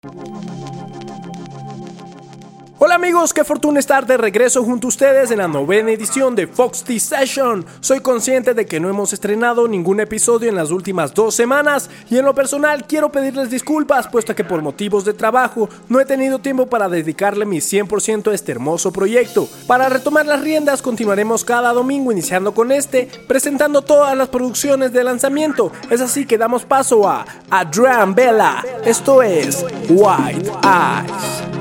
Thank you. Hola amigos, qué fortuna estar de regreso junto a ustedes en la novena edición de Fox T Session. Soy consciente de que no hemos estrenado ningún episodio en las últimas dos semanas y en lo personal quiero pedirles disculpas puesto que por motivos de trabajo no he tenido tiempo para dedicarle mi 100% a este hermoso proyecto. Para retomar las riendas continuaremos cada domingo iniciando con este, presentando todas las producciones de lanzamiento. Es así que damos paso a Adrian Bella. Esto es White Eyes.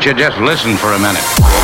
Don't you just listen for a minute?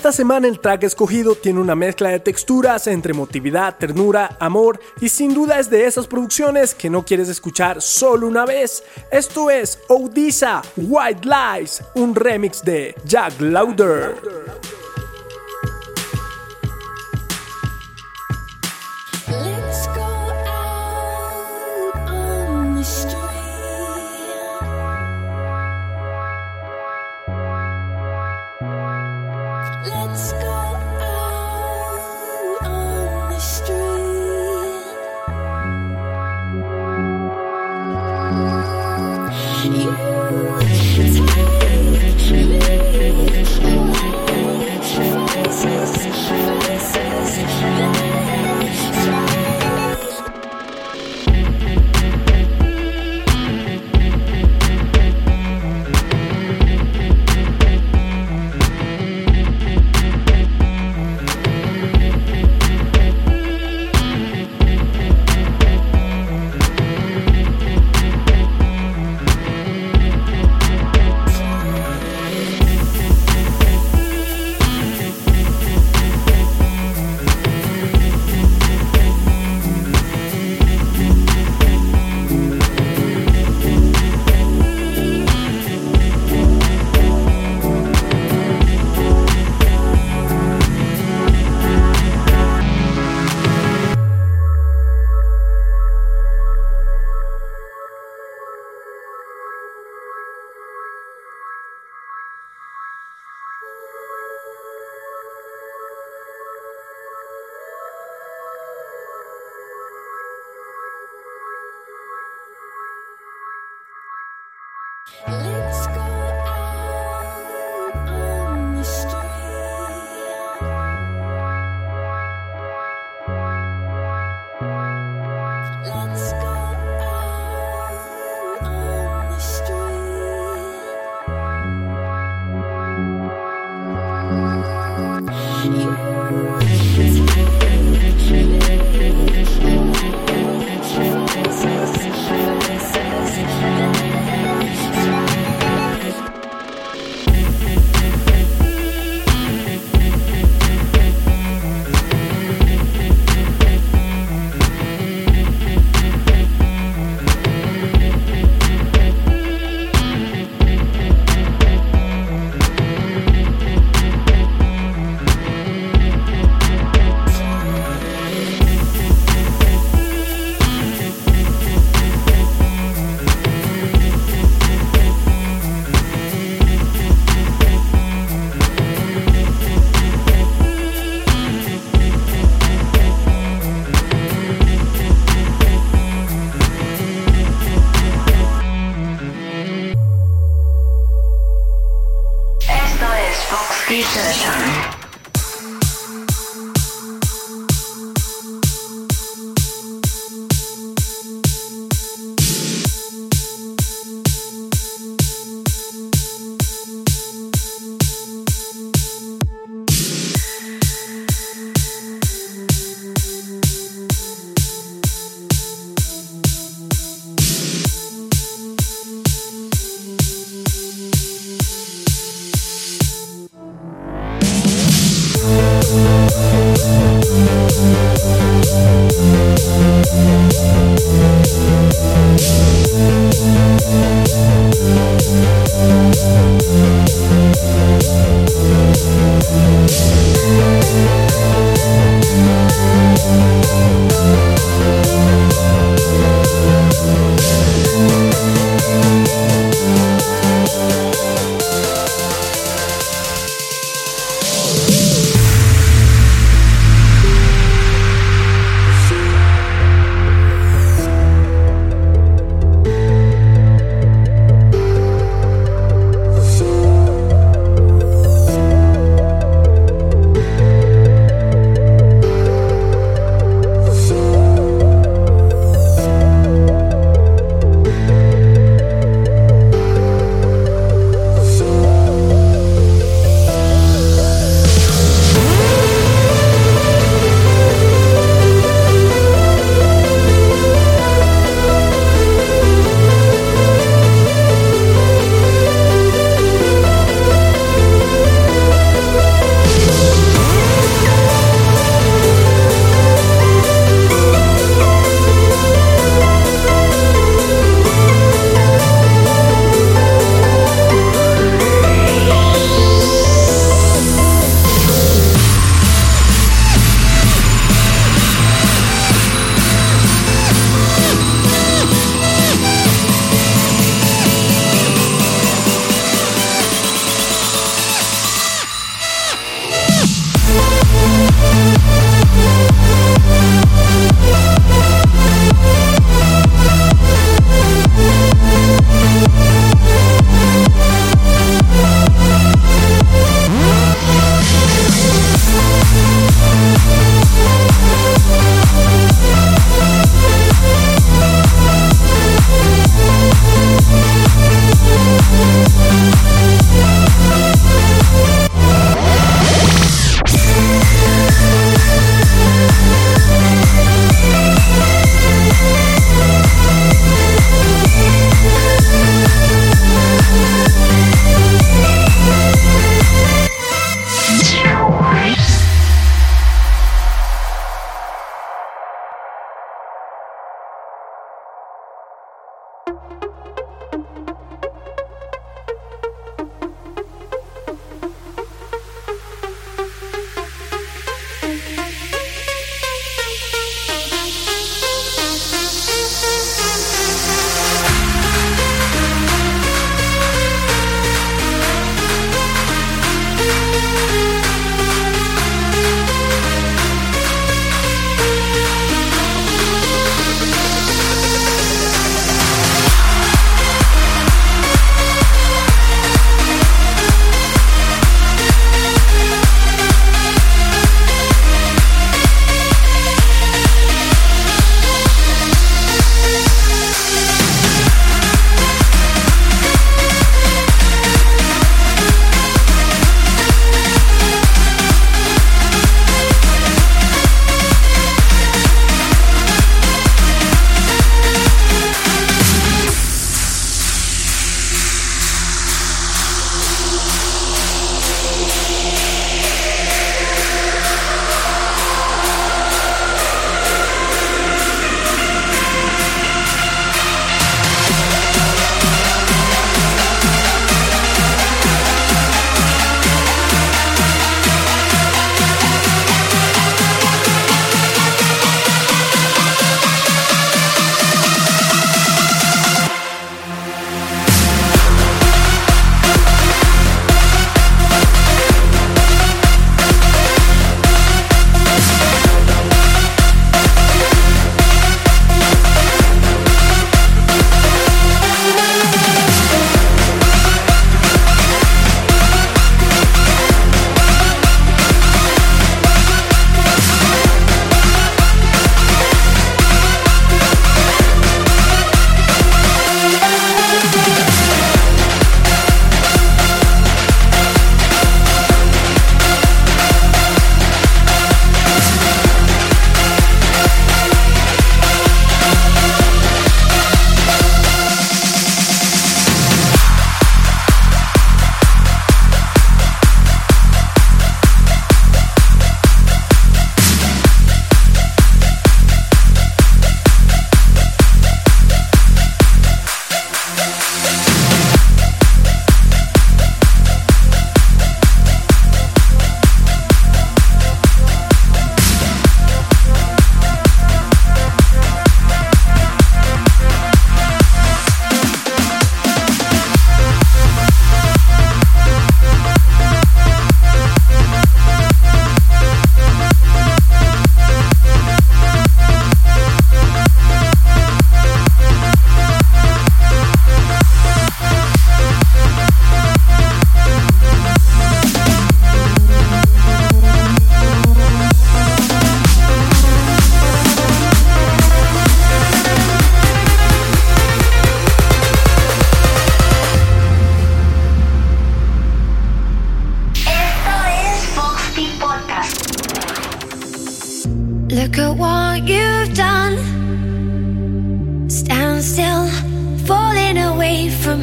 Esta semana el track escogido tiene una mezcla de texturas entre emotividad, ternura, amor y sin duda es de esas producciones que no quieres escuchar solo una vez. Esto es Odisa White Lies, un remix de Jack Lauder.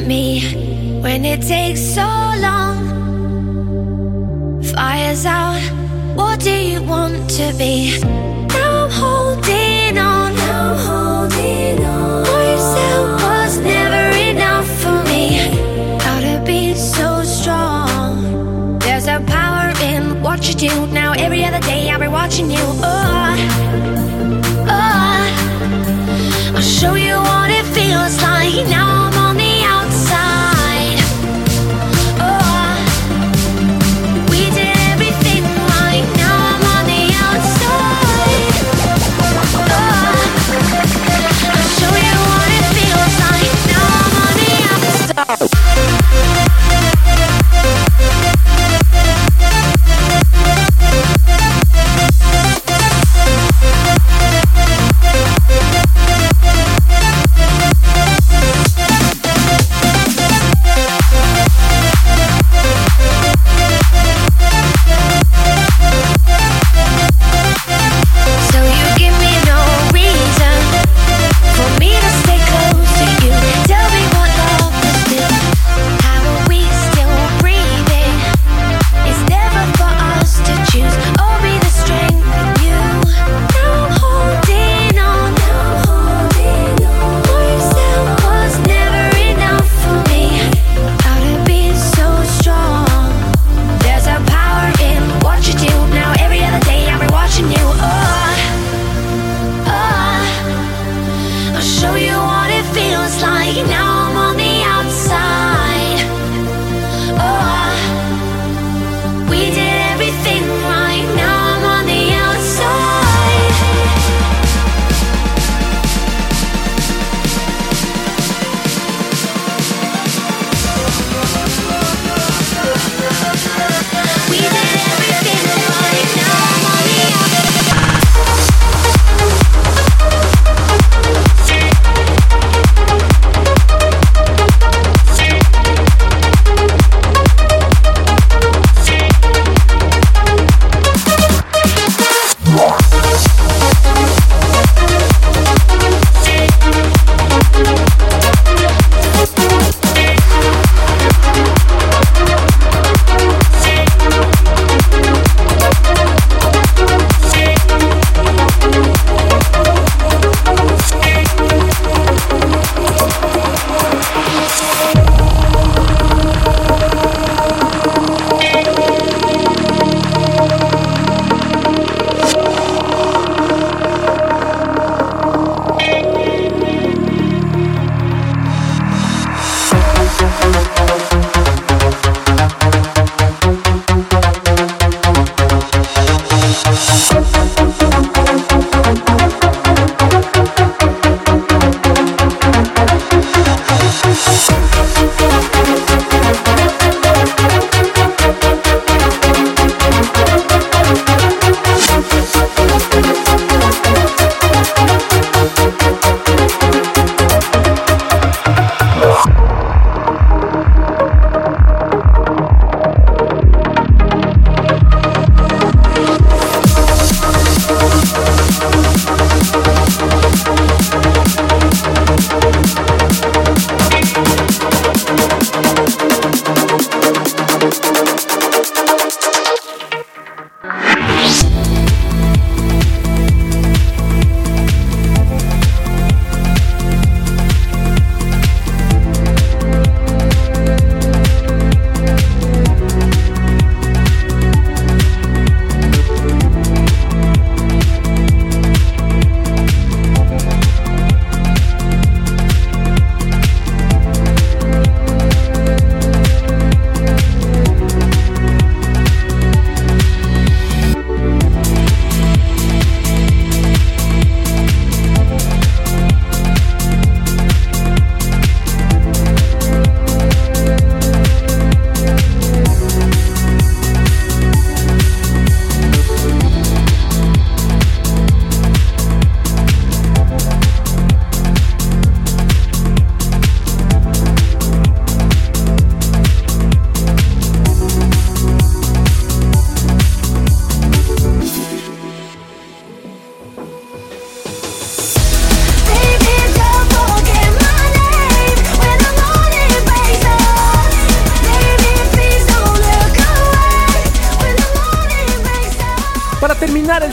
me when it takes so long. Fire's out, what do you want to be? Now I'm holding on, now I'm holding on. What you was never enough for me. Gotta be so strong. There's a power in what you do. Now every other day I'll be watching you. Oh, oh. I'll show you what it feels like now.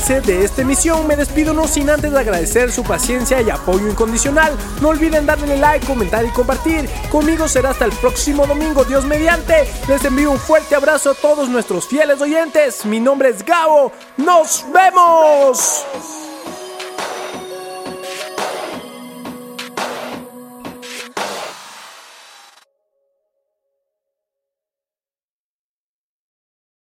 de esta emisión. Me despido no sin antes de agradecer su paciencia y apoyo incondicional. No olviden darle like, comentar y compartir. Conmigo será hasta el próximo domingo, Dios mediante. Les envío un fuerte abrazo a todos nuestros fieles oyentes. Mi nombre es Gabo. ¡Nos vemos!